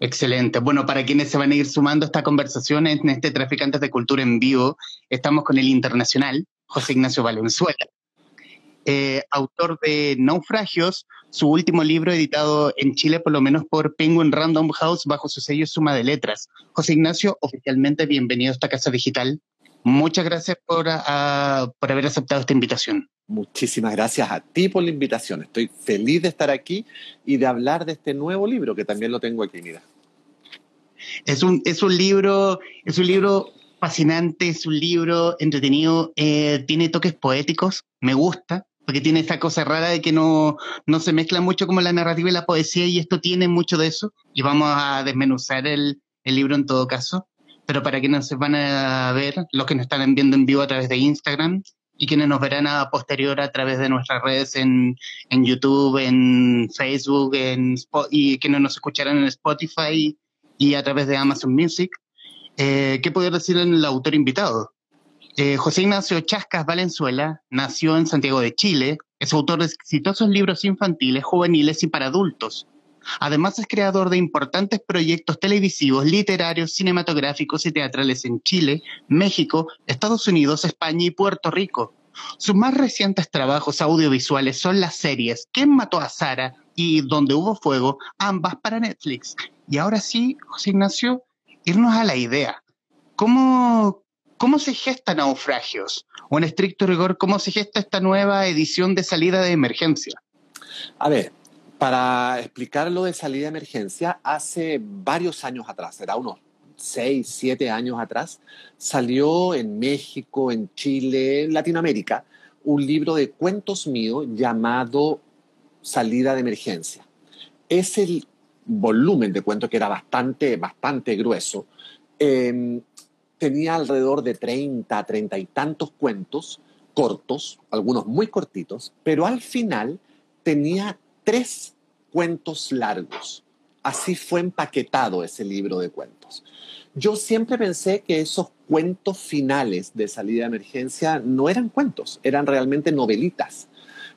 Excelente. Bueno, para quienes se van a ir sumando a esta conversación en este Traficantes de Cultura en vivo, estamos con el internacional José Ignacio Valenzuela, eh, autor de Naufragios, su último libro editado en Chile, por lo menos por Penguin Random House, bajo su sello Suma de Letras. José Ignacio, oficialmente bienvenido a esta casa digital. Muchas gracias por, por haber aceptado esta invitación. Muchísimas gracias a ti por la invitación. Estoy feliz de estar aquí y de hablar de este nuevo libro que también lo tengo aquí, mira. Es un, es un libro, es un libro fascinante, es un libro entretenido, eh, tiene toques poéticos, me gusta, porque tiene esta cosa rara de que no, no se mezcla mucho como la narrativa y la poesía, y esto tiene mucho de eso, y vamos a desmenuzar el, el libro en todo caso. Pero para quienes se van a ver, los que nos están viendo en vivo a través de Instagram, y quienes nos verán a posterior a través de nuestras redes en, en YouTube, en Facebook, en, y quienes nos escucharán en Spotify y a través de Amazon Music. Eh, ¿Qué puedo decir el autor invitado? Eh, José Ignacio Chascas Valenzuela nació en Santiago de Chile, es autor de exitosos libros infantiles, juveniles y para adultos. Además es creador de importantes proyectos televisivos, literarios, cinematográficos y teatrales en Chile, México, Estados Unidos, España y Puerto Rico. Sus más recientes trabajos audiovisuales son las series ¿Quién mató a Sara? y Donde hubo fuego, ambas para Netflix. Y ahora sí, José Ignacio, irnos a la idea. ¿Cómo, cómo se gestan naufragios? O en estricto rigor, ¿cómo se gesta esta nueva edición de salida de emergencia? A ver, para explicar lo de salida de emergencia, hace varios años atrás, era unos seis, siete años atrás, salió en México, en Chile, en Latinoamérica, un libro de cuentos mío llamado Salida de Emergencia. Es el volumen de cuentos que era bastante, bastante grueso. Em, tenía alrededor de 30, 30 y tantos cuentos cortos, algunos muy cortitos, pero al final tenía tres cuentos largos. Así fue empaquetado ese libro de cuentos. Yo siempre pensé que esos cuentos finales de salida de emergencia no eran cuentos, eran realmente novelitas,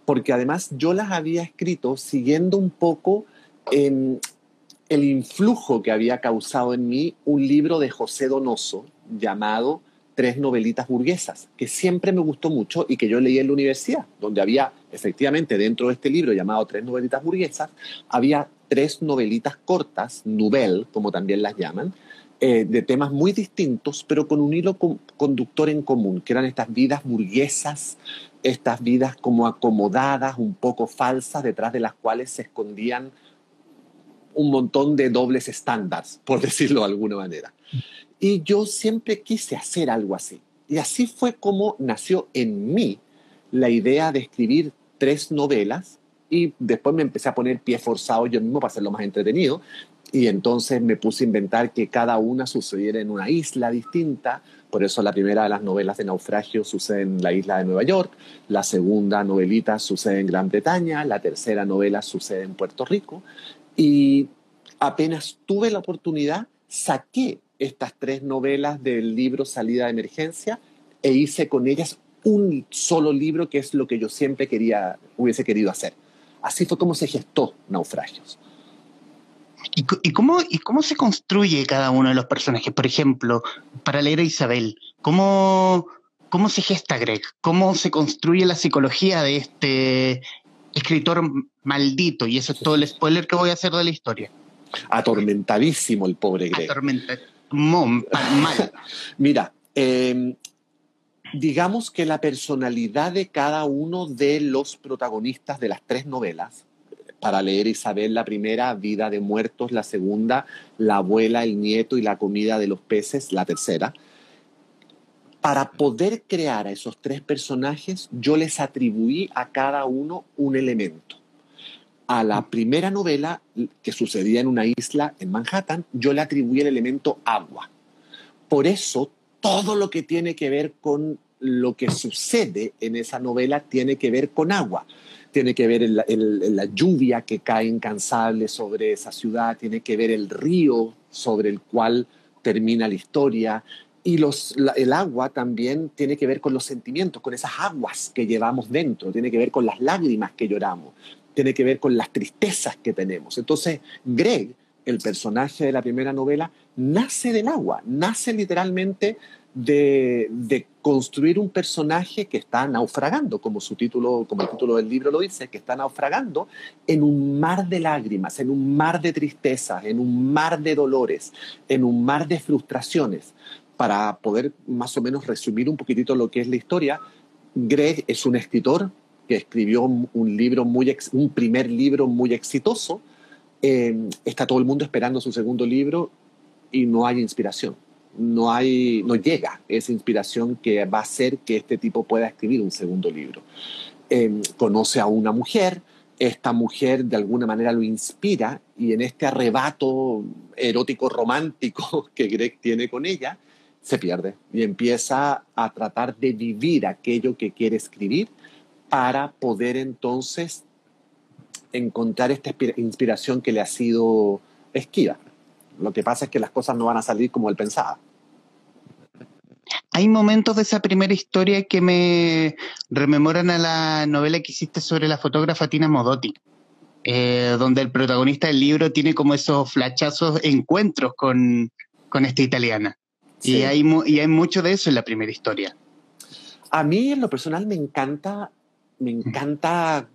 porque además yo las había escrito siguiendo un poco el influjo que había causado en mí un libro de José Donoso llamado tres novelitas burguesas, que siempre me gustó mucho y que yo leí en la universidad, donde había efectivamente dentro de este libro llamado Tres novelitas burguesas, había tres novelitas cortas, nouvelle, como también las llaman, eh, de temas muy distintos, pero con un hilo conductor en común, que eran estas vidas burguesas, estas vidas como acomodadas, un poco falsas, detrás de las cuales se escondían un montón de dobles estándares, por decirlo de alguna manera. Y yo siempre quise hacer algo así. Y así fue como nació en mí la idea de escribir tres novelas y después me empecé a poner pie forzado yo mismo para hacerlo más entretenido. Y entonces me puse a inventar que cada una sucediera en una isla distinta. Por eso la primera de las novelas de naufragio sucede en la isla de Nueva York, la segunda novelita sucede en Gran Bretaña, la tercera novela sucede en Puerto Rico. Y apenas tuve la oportunidad, saqué estas tres novelas del libro Salida de Emergencia e hice con ellas un solo libro que es lo que yo siempre quería, hubiese querido hacer. Así fue como se gestó Naufragios. ¿Y, cómo, ¿Y cómo se construye cada uno de los personajes? Por ejemplo, para leer a Isabel, ¿cómo, ¿cómo se gesta Greg? ¿Cómo se construye la psicología de este escritor maldito? Y eso es todo el spoiler que voy a hacer de la historia. Atormentadísimo el pobre Greg. Atormentadísimo mal. Mira, em, digamos que la personalidad de cada uno de los protagonistas de las tres novelas, para leer Isabel la primera, Vida de Muertos, la segunda, La abuela, el nieto y la comida de los peces, la tercera, para poder crear a esos tres personajes, yo les atribuí a cada uno un elemento a la primera novela que sucedía en una isla en Manhattan, yo le atribuí el elemento agua. Por eso, todo lo que tiene que ver con lo que sucede en esa novela tiene que ver con agua. Tiene que ver la lluvia que cae incansable sobre esa ciudad, tiene que ver el río sobre el cual termina la historia, y el agua también tiene que ver con los sentimientos, con esas aguas que llevamos dentro, tiene que ver con las lágrimas que lloramos, tiene que ver con las tristezas que tenemos. Entonces, Greg el personaje de la primera novela, nace del agua, nace literalmente de, construir un personaje que está naufragando, como su título, como el título del libro lo dice, que está naufragando en un mar de lágrimas, en un mar de tristezas, en un mar de dolores, en un mar de frustraciones. Para poder más o menos resumir un poquitito lo que es la historia, Greg es un escritor que escribió un libro muy, un primer libro muy exitoso. Eh, está todo el mundo esperando su segundo libro y no hay inspiración no, hay, no llega esa inspiración que va a hacer que este tipo pueda escribir un segundo libro. Em, conoce a una mujer, esta mujer de alguna manera lo inspira y en este arrebato erótico romántico que Greg tiene con ella, se pierde y empieza a tratar de vivir aquello que quiere escribir para poder entonces encontrar esta inspiración que le ha sido esquiva. Lo que pasa es que las cosas no van a salir como él pensaba. Hay momentos de esa primera historia que me rememoran a la novela que hiciste sobre la fotógrafa Tina Modotti, eh, donde el protagonista del libro tiene como esos flachazos encuentros con, esta italiana. Y, hay, y hay mucho de eso en la primera historia. A mí en lo personal me encanta, me encanta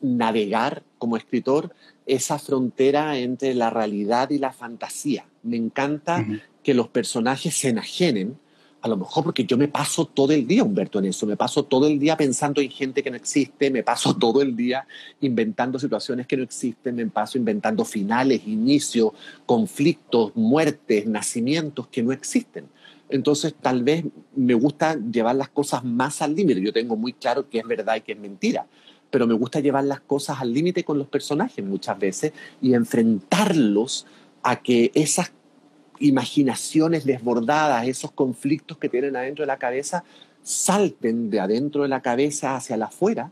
navegar como escritor esa frontera entre la realidad y la fantasía. Me encanta que los personajes se enajenen, a lo mejor porque yo me paso todo el día, Humberto, en eso, me paso todo el día pensando en gente que no existe, me paso todo el día inventando situaciones que no existen, me paso inventando finales, inicios, conflictos, muertes, nacimientos que no existen. Entonces, tal vez me gusta llevar las cosas más al límite. Yo tengo muy claro que es verdad y que es mentira, pero me gusta llevar las cosas al límite con los personajes muchas veces y enfrentarlos a que esas imaginaciones desbordadas, esos conflictos que tienen adentro de la cabeza, salten de adentro de la cabeza hacia la afuera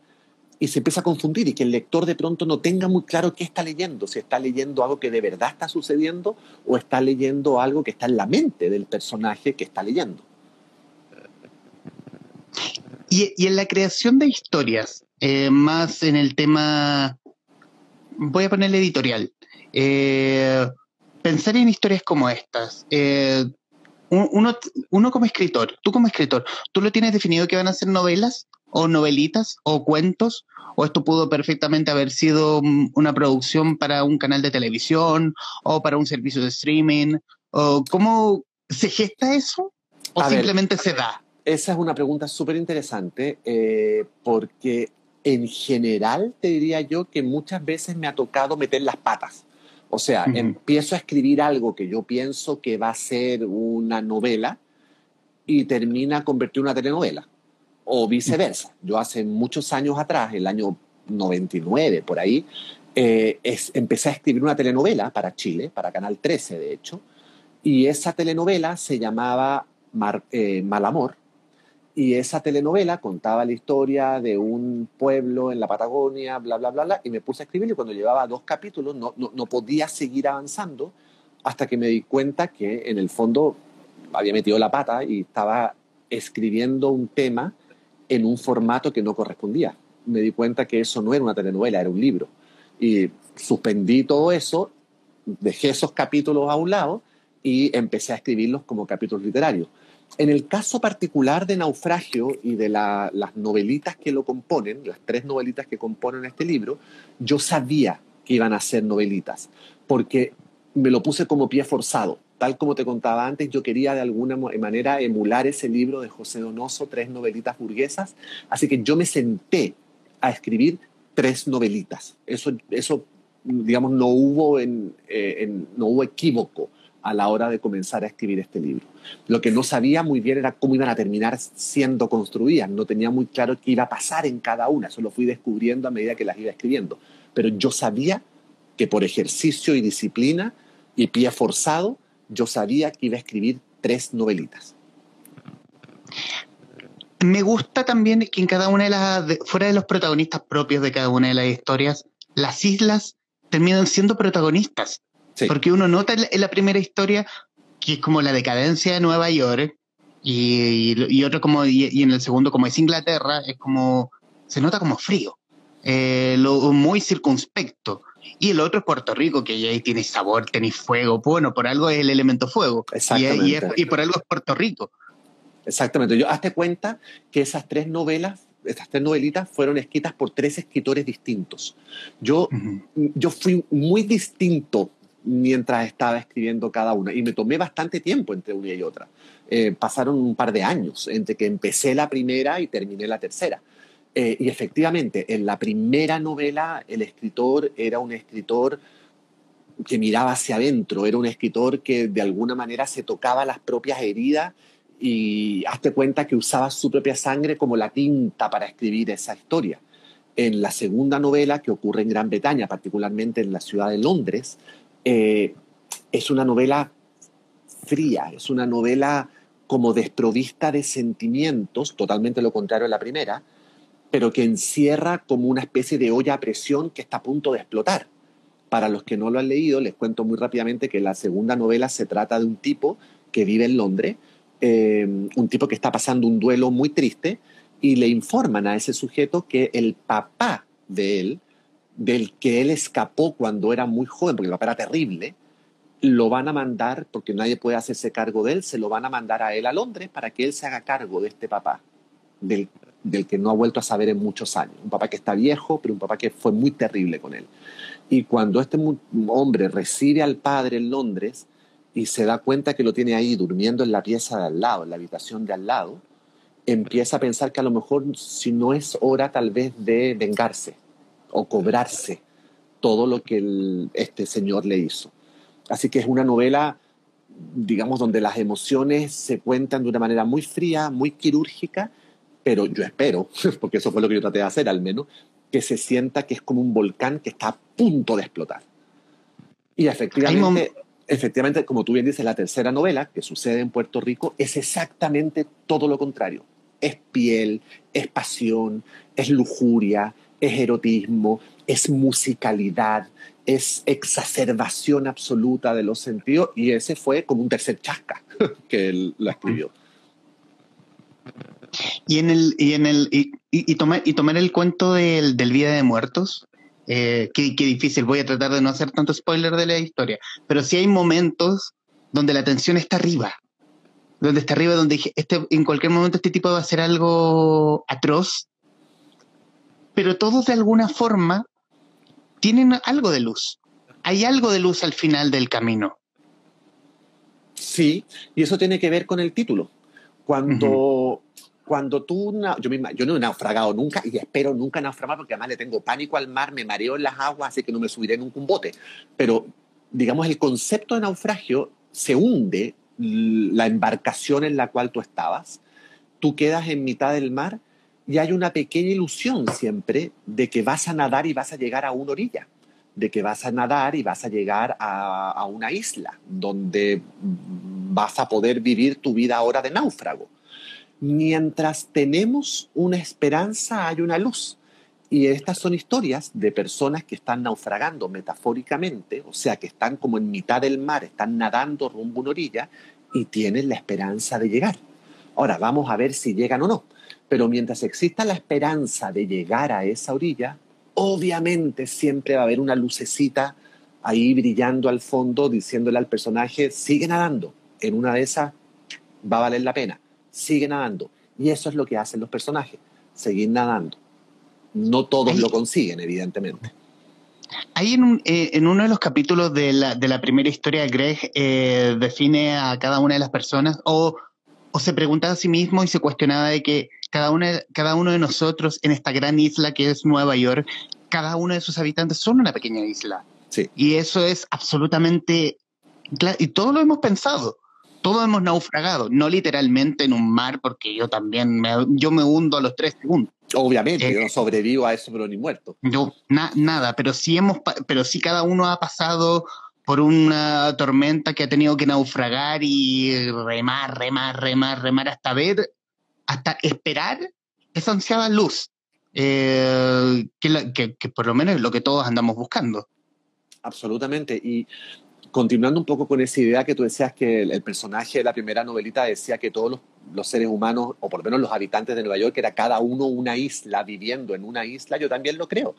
y se empieza a confundir y que el lector de pronto no tenga muy claro qué está leyendo, si está leyendo algo que de verdad está sucediendo o está leyendo algo que está en la mente del personaje que está leyendo. Y, en la creación de historias, eh, más en el tema, voy a ponerle editorial, eh, pensar en historias como estas, eh, uno, uno como escritor, tú como escritor, ¿tú lo tienes definido que van a ser novelas o novelitas o cuentos? ¿O esto pudo perfectamente haber sido una producción para un canal de televisión o para un servicio de streaming? ¿O ¿Cómo se gesta eso? ¿O simplemente se da? Esa es una pregunta súper interesante eh, porque en general te diría yo que muchas veces me ha tocado meter las patas. O sea, empiezo a escribir algo que yo pienso que va a ser una novela y termina convertir una telenovela. O viceversa. Yo hace muchos años atrás, el año 99, por ahí, eh, empecé a escribir una telenovela para Chile, para Canal 13, de hecho, y esa telenovela se llamaba eh, Mal Amor, y esa telenovela contaba la historia de un pueblo en la Patagonia, bla, bla, bla, bla, y me puse a escribir y cuando llevaba dos capítulos no, no, no podía seguir avanzando hasta que me di cuenta que en el fondo había metido la pata y estaba escribiendo un tema en un formato que no correspondía. Me di cuenta que eso no era una telenovela, era un libro. Y suspendí todo eso, dejé esos capítulos a un lado y empecé a escribirlos como capítulos literarios. En el caso particular de Naufragio y de las novelitas que lo componen, las tres novelitas que componen este libro, yo sabía que iban a ser novelitas, porque me lo puse como pie forzado. Tal como te contaba antes, yo quería de alguna manera emular ese libro de José Donoso, tres novelitas burguesas, así que yo me senté a escribir tres novelitas. Eso, eso digamos, no hubo, en, eh, no hubo equívoco a la hora de comenzar a escribir este libro. Lo que no sabía muy bien era cómo iban a terminar siendo construidas, no tenía muy claro qué iba a pasar en cada una, eso lo fui descubriendo a medida que las iba escribiendo. Pero yo sabía que por ejercicio y disciplina y pie forzado, yo sabía que iba a escribir tres novelitas. Me gusta también que en cada una de las, fuera de los protagonistas propios de cada una de las historias, las islas terminan siendo protagonistas. Porque uno nota en la primera historia que es como la decadencia de Nueva York y, otro como, y, en el segundo como es Inglaterra, es como, se nota como frío, eh, lo, muy circunspecto. Y el otro es Puerto Rico, que ahí tiene sabor, tiene fuego. Bueno, por algo es el elemento fuego. Exactamente. Y, por algo es Puerto Rico. Exactamente. Yo hazte cuenta que esas tres novelas, estas tres novelitas fueron escritas por tres escritores distintos. Yo, yo fui muy distinto mientras estaba escribiendo cada una y me tomé bastante tiempo entre una y otra. Eh, pasaron un par de años entre que empecé la primera y terminé la tercera. Eh, y efectivamente, en la primera novela el escritor era un escritor que miraba hacia adentro, era un escritor que de alguna manera se tocaba las propias heridas y hazte cuenta que usaba su propia sangre como la tinta para escribir esa historia. En la segunda novela, que ocurre en Gran Bretaña, particularmente en la ciudad de Londres, eh, es una novela fría, es una novela como desprovista de sentimientos, totalmente lo contrario a la primera, pero que encierra como una especie de olla a presión que está a punto de explotar. Para los que no lo han leído, les cuento muy rápidamente que la segunda novela se trata de un tipo que vive en Londres, eh, un tipo que está pasando un duelo muy triste y le informan a ese sujeto que el papá de él, del que él escapó cuando era muy joven, porque el papá era terrible, lo van a mandar, porque nadie puede hacerse cargo de él, se lo van a mandar a él a Londres para que él se haga cargo de este papá, del, del que no ha vuelto a saber en muchos años. Un papá que está viejo, pero un papá que fue muy terrible con él. Y cuando este hombre recibe al padre en Londres y se da cuenta que lo tiene ahí durmiendo en la pieza de al lado, en la habitación de al lado, empieza a pensar que a lo mejor si no es hora tal vez de vengarse o cobrarse todo lo que este señor le hizo. Así que es una novela, digamos, donde las emociones se cuentan de una manera muy fría, muy quirúrgica, pero yo espero, porque eso fue lo que yo traté de hacer al menos, que se sienta que es como un volcán que está a punto de explotar. Y efectivamente, efectivamente, como tú bien dices, la tercera novela, que sucede en Puerto Rico, es exactamente todo lo contrario. Es piel, es pasión, es lujuria, es erotismo, es musicalidad, es exacerbación absoluta de los sentidos y ese fue como un tercer chasca que él lo escribió. Y en el y en el y, y, tomar y tomar el cuento del, del Vida de Muertos, eh, qué, difícil, voy a tratar de no hacer tanto spoiler de la historia, pero sí hay momentos donde la tensión está arriba, donde está arriba, donde este, en cualquier momento este tipo va a hacer algo atroz, pero todos de alguna forma tienen algo de luz. Hay algo de luz al final del camino. Sí, y eso tiene que ver con el título. Cuando, cuando tú, yo, yo no he naufragado nunca y espero nunca naufragar porque además le tengo pánico al mar, me mareo en las aguas, así que no me subiré en un bote. Pero, digamos, el concepto de naufragio se hunde la embarcación en la cual tú estabas, tú quedas en mitad del mar y hay una pequeña ilusión siempre de que vas a nadar y vas a llegar a una orilla, de que vas a nadar y vas a llegar a, una isla donde vas a poder vivir tu vida ahora de náufrago. Mientras tenemos una esperanza, hay una luz. Y estas son historias de personas que están naufragando metafóricamente, o sea, que están como en mitad del mar, están nadando rumbo a una orilla y tienen la esperanza de llegar. Ahora, vamos a ver si llegan o no. Pero mientras exista la esperanza de llegar a esa orilla, obviamente siempre va a haber una lucecita ahí brillando al fondo, diciéndole al personaje, sigue nadando. En una de esas va a valer la pena. Sigue nadando. Y eso es lo que hacen los personajes, seguir nadando. No todos lo consiguen, evidentemente. Ahí en, eh, en, uno de los capítulos de la, de la primera historia, Greg eh, define a cada una de las personas o, o se preguntaba a sí mismo y se cuestionaba de que cada, una, cada uno de nosotros en esta gran isla que es Nueva York, cada uno de sus habitantes son una pequeña isla. Sí. Y eso es absolutamente... Y todo lo hemos pensado. Todos hemos naufragado, no literalmente en un mar, porque yo también me, yo me hundo a los tres segundos. Obviamente, yo no eh, sobrevivo a eso, pero ni muerto. No, nada, pero sí hemos, pero sí cada uno ha pasado por una tormenta que ha tenido que naufragar y remar, remar, remar, remar hasta ver hasta esperar esa ansiada luz, eh, que, por lo menos es lo que todos andamos buscando. Absolutamente. Y continuando un poco con esa idea que tú decías que el, personaje de la primera novelita decía que todos los, seres humanos, o por lo menos los habitantes de Nueva York, era cada uno una isla, viviendo en una isla, yo también lo creo.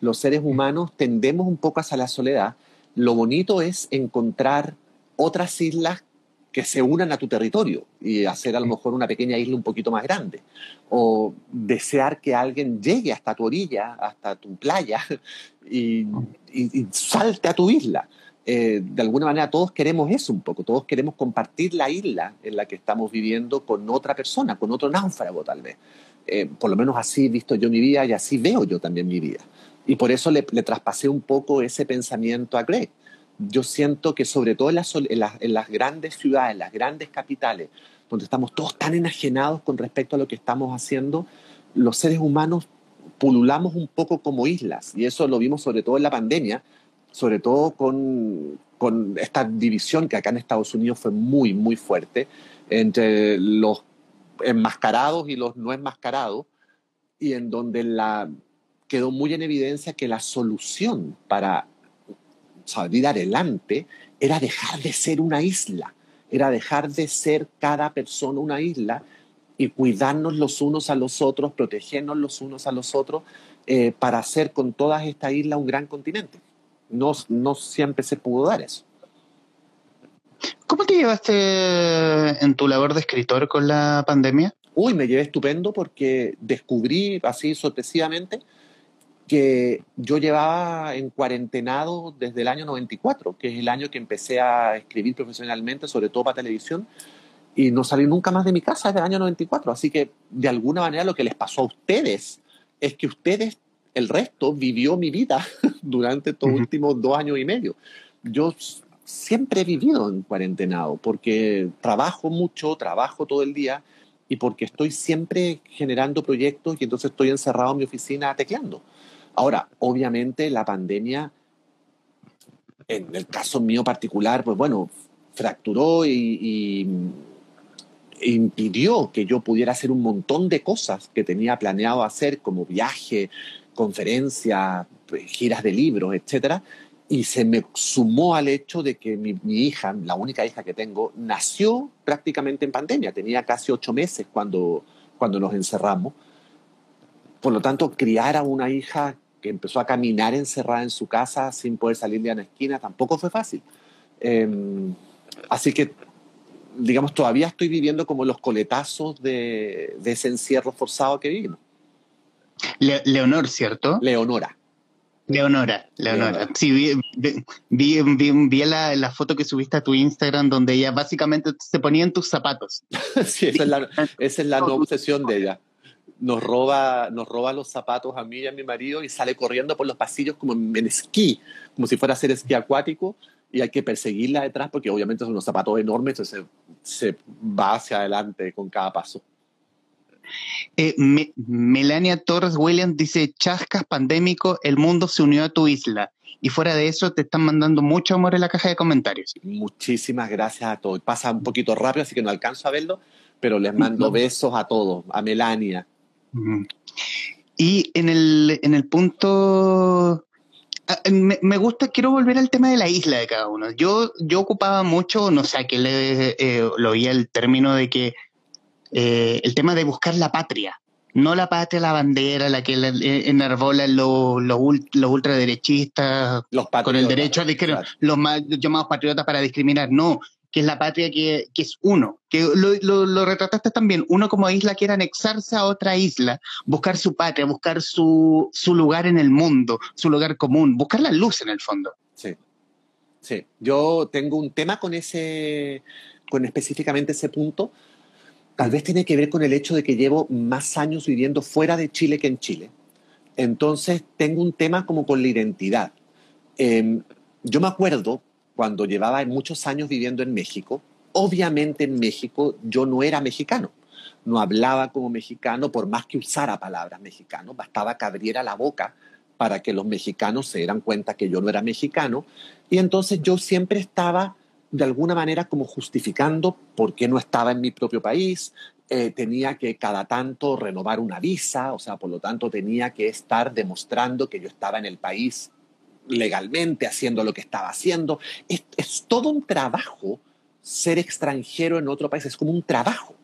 los seres humanos tendemos un poco hacia la soledad. Lo bonito es encontrar otras islas que se unan a tu territorio y hacer a lo mejor una pequeña isla un poquito más grande. O desear que alguien llegue hasta tu orilla, hasta tu playa y, salte a tu isla. Eh, de alguna manera todos queremos eso un poco, todos queremos compartir la isla en la que estamos viviendo con otra persona, con otro náufrago tal vez. Eh, por lo menos así he visto yo mi vida y así veo yo también mi vida. Y por eso le, traspasé un poco ese pensamiento a Greg. Yo siento que sobre todo en las, grandes ciudades, en las grandes capitales, donde estamos todos tan enajenados con respecto a lo que estamos haciendo, los seres humanos pululamos un poco como islas. Y eso lo vimos sobre todo en la pandemia, sobre todo con, esta división que acá en Estados Unidos fue muy, muy fuerte entre los enmascarados y los no enmascarados, y en donde quedó muy en evidencia que la solución para salir adelante era dejar de ser una isla, era dejar de ser cada persona una isla y cuidarnos los unos a los otros, protegernos los unos a los otros, eh, para hacer con todas estas islas un gran continente. No, no siempre se pudo dar eso. ¿Cómo te llevaste en tu labor de escritor con la pandemia? Uy, me llevé estupendo porque descubrí así sorpresivamente que yo llevaba en cuarentenado desde el año 94, que es el año que empecé a escribir profesionalmente, sobre todo para televisión, y no salí nunca más de mi casa desde el año 94. Así que de alguna manera lo que les pasó a ustedes es que ustedes, el resto, vivió mi vida durante estos últimos dos años y medio. Yo siempre he vivido en cuarentenado porque trabajo mucho, trabajo todo el día y porque estoy siempre generando proyectos y entonces estoy encerrado en mi oficina tecleando. Ahora, obviamente la pandemia, en el caso mío particular, pues bueno, fracturó y, impidió que yo pudiera hacer un montón de cosas que tenía planeado hacer, como viaje, conferencias, giras de libros, etcétera, y se me sumó al hecho de que mi, hija, la única hija que tengo, nació prácticamente en pandemia. Tenía casi ocho meses cuando, cuando nos encerramos. Por lo tanto, criar a una hija que empezó a caminar encerrada en su casa sin poder salir de una esquina tampoco fue fácil. Em, así que, digamos, todavía estoy viviendo como los coletazos de, ese encierro forzado que vivimos. Leonor, ¿cierto? Leonora. Leonora, Leonora. Sí, vi, vi, vi, la, la, foto que subiste a tu Instagram donde ella básicamente se ponía en tus zapatos. sí, esa es la, esa es la nueva obsesión de ella. Nos roba, nos roba los zapatos a mí y a mi marido y sale corriendo por los pasillos como en esquí, como si fuera a hacer esquí acuático y hay que perseguirla detrás porque obviamente son unos zapatos enormes, entonces se, se va hacia adelante con cada paso. Eh, Melania Torres Williams dice, chascas pandémico, el mundo se unió a tu isla. Y fuera de eso, te están mandando mucho amor en la caja de comentarios. Muchísimas gracias a todos. Pasa un poquito rápido, así que no alcanzo a verlo, pero les mando besos a todos, a Melania. Y en el, en el punto ah, me, gusta, quiero volver al tema de la isla de cada uno. Yo, yo ocupaba mucho, no sé, que le, eh, lo oía el término de que eh, el tema de buscar la patria, no la patria, la bandera, la que eh, enarbolan los, los, ultraderechistas con el derecho a discriminar, los más llamados patriotas para discriminar, no, que es la patria que, es uno, que lo, lo, retrataste también, uno como isla quiere anexarse a otra isla, buscar su patria, buscar su, su lugar en el mundo, su lugar común, buscar la luz en el fondo. Sí, sí, yo tengo un tema con ese, con específicamente ese punto, Tal vez tiene que ver con el hecho de que llevo más años viviendo fuera de Chile que en Chile. Entonces tengo un tema como con la identidad. Em, yo me acuerdo cuando llevaba muchos años viviendo en México, obviamente en México yo no era mexicano, no hablaba como mexicano por más que usara palabras mexicano, bastaba que abriera la boca para que los mexicanos se dieran cuenta que yo no era mexicano. Y entonces yo siempre estaba de alguna manera como justificando por qué no estaba en mi propio país, eh, tenía que cada tanto renovar una visa, o sea, por lo tanto tenía que estar demostrando que yo estaba en el país legalmente, haciendo lo que estaba haciendo. Es, todo un trabajo ser extranjero en otro país, es como un trabajo.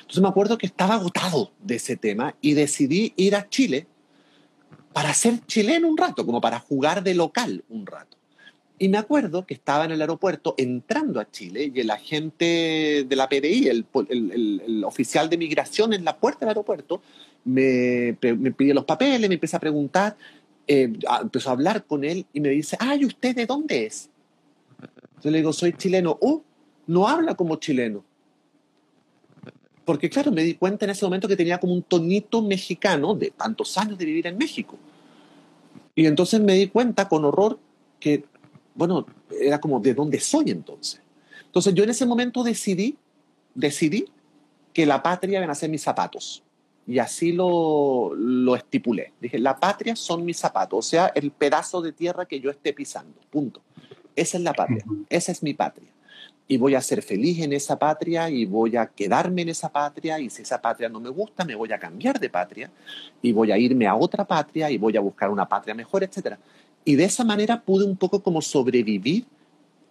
Entonces me acuerdo que estaba agotado de ese tema y decidí ir a Chile para ser chileno un rato, como para jugar de local un rato. Y me acuerdo que estaba en el aeropuerto entrando a Chile y el agente de la PDI, el, oficial de migración en la puerta del aeropuerto, me, me pidió los papeles, me empezó a preguntar, eh, empezó a hablar con él y me dice, ay, ¿usted de dónde es? Yo le digo, soy chileno. Oh, no habla como chileno. Porque claro, me di cuenta en ese momento que tenía como un tonito mexicano de tantos años de vivir en México. Y entonces me di cuenta con horror que, bueno, era como de dónde soy entonces. Entonces yo en ese momento decidí, decidí que la patria iban a ser mis zapatos. Y así lo, lo estipulé. Dije, la patria son mis zapatos, o sea, el pedazo de tierra que yo esté pisando. Punto. Esa es la patria, esa es mi patria y voy a ser feliz en esa patria y voy a quedarme en esa patria y si esa patria no me gusta, me voy a cambiar de patria y voy a irme a otra patria y voy a buscar una patria mejor, etc. Y de esa manera pude un poco como sobrevivir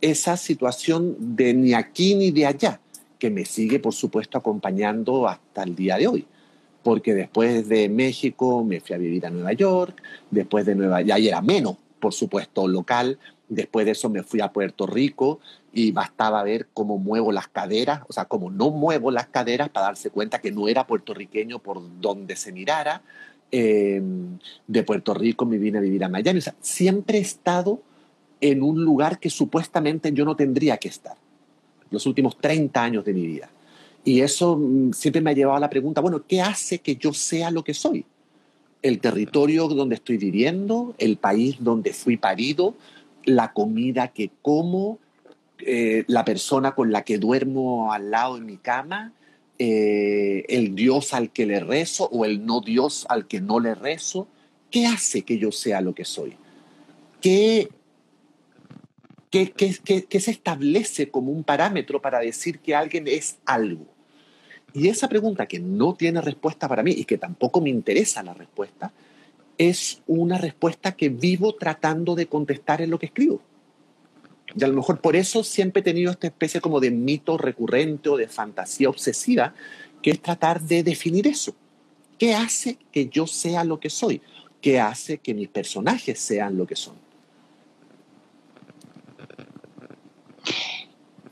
esa situación de ni aquí ni de allá, que me sigue, por supuesto, acompañando hasta el día de hoy. Porque después de México me fui a vivir a Nueva York, después de Nueva York, ya era menos, por supuesto, local, después de eso me fui a Puerto Rico, y bastaba ver cómo muevo las caderas, o sea, cómo no muevo las caderas para darse cuenta que no era puertorriqueño por donde se mirara. Em, de Puerto Rico me vine a vivir a Miami. O sea, siempre he estado en un lugar que supuestamente yo no tendría que estar, los últimos 30 años de mi vida. Y eso mm, siempre me ha llevado a la pregunta, bueno, ¿qué hace que yo sea lo que soy? El territorio donde estoy viviendo, el país donde fui parido, la comida que como, eh, la persona con la que duermo al lado de mi cama, eh, el Dios al que le rezo o el no Dios al que no le rezo, ¿qué hace que yo sea lo que soy? ¿Qué, qué se establece como un parámetro para decir que alguien es algo? Y esa pregunta que no tiene respuesta para mí y que tampoco me interesa la respuesta, es una respuesta que vivo tratando de contestar en lo que escribo. Y a lo mejor por eso siempre he tenido esta especie como de mito recurrente o de fantasía obsesiva, que es tratar de definir eso. ¿Qué hace que yo sea lo que soy? ¿Qué hace que mis personajes sean lo que son?